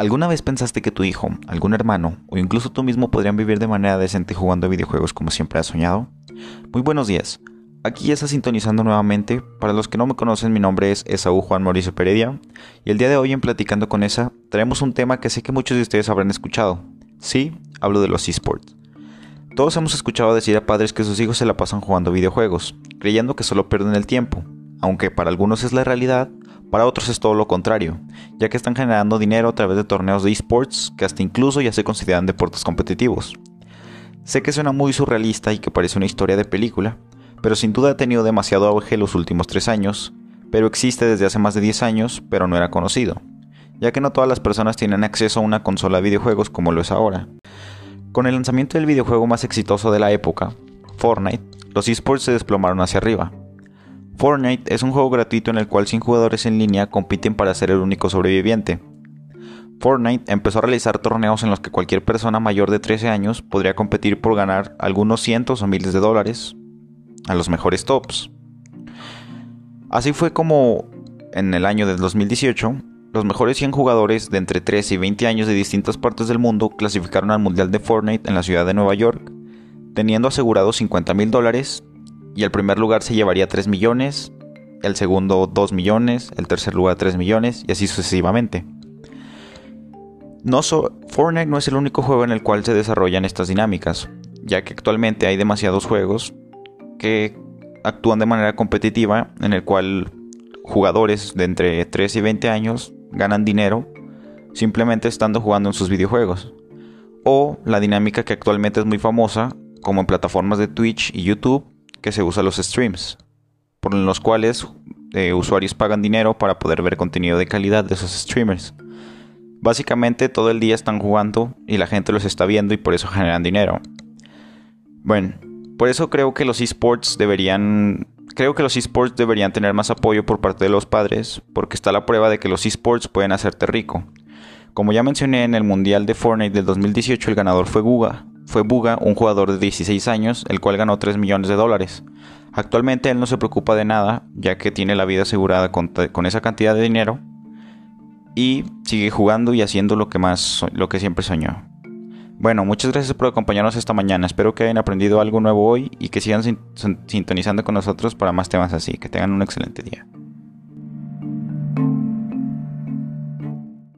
¿Alguna vez pensaste que tu hijo, algún hermano o incluso tú mismo podrían vivir de manera decente jugando videojuegos como siempre has soñado? Muy buenos días. Aquí ya está sintonizando nuevamente. Para los que no me conocen, mi nombre es Esaú Juan Mauricio Peredia y el día de hoy en Platicando con Esa traemos un tema que sé que muchos de ustedes habrán escuchado. Sí, hablo de los esports. Todos hemos escuchado decir a padres que sus hijos se la pasan jugando videojuegos, creyendo que solo pierden el tiempo, aunque para algunos es la realidad, para otros es todo lo contrario, ya que están generando dinero a través de torneos de esports que hasta incluso ya se consideran deportes competitivos. Sé que suena muy surrealista y que parece una historia de película, pero sin duda ha tenido demasiado auge los últimos tres años, pero existe desde hace más de 10 años, pero no era conocido, ya que no todas las personas tienen acceso a una consola de videojuegos como lo es ahora. Con el lanzamiento del videojuego más exitoso de la época, Fortnite, los esports se desplomaron hacia arriba, Fortnite es un juego gratuito en el cual 100 jugadores en línea compiten para ser el único sobreviviente. Fortnite empezó a realizar torneos en los que cualquier persona mayor de 13 años podría competir por ganar algunos cientos o miles de dólares a los mejores tops. Así fue como en el año del 2018, los mejores 100 jugadores de entre 13 y 20 años de distintas partes del mundo clasificaron al Mundial de Fortnite en la ciudad de Nueva York, teniendo asegurados 50 mil dólares y el primer lugar se llevaría 3 millones, el segundo 2 millones, el tercer lugar 3 millones y así sucesivamente. No Fortnite no es el único juego en el cual se desarrollan estas dinámicas, ya que actualmente hay demasiados juegos que actúan de manera competitiva en el cual jugadores de entre 3 y 20 años ganan dinero simplemente estando jugando en sus videojuegos. O la dinámica que actualmente es muy famosa, como en plataformas de Twitch y YouTube, que se usa los streams, por los cuales eh, usuarios pagan dinero para poder ver contenido de calidad de esos streamers. Básicamente todo el día están jugando y la gente los está viendo y por eso generan dinero. Bueno, por eso creo que los esports deberían creo que los esports deberían tener más apoyo por parte de los padres, porque está la prueba de que los esports pueden hacerte rico. Como ya mencioné en el Mundial de Fortnite del 2018, el ganador fue Guga, fue Buga, un jugador de 16 años, el cual ganó 3 millones de dólares. Actualmente él no se preocupa de nada, ya que tiene la vida asegurada con, esa cantidad de dinero y sigue jugando y haciendo lo que más lo que siempre soñó. Bueno, muchas gracias por acompañarnos esta mañana. Espero que hayan aprendido algo nuevo hoy y que sigan sintonizando con nosotros para más temas así. Que tengan un excelente día.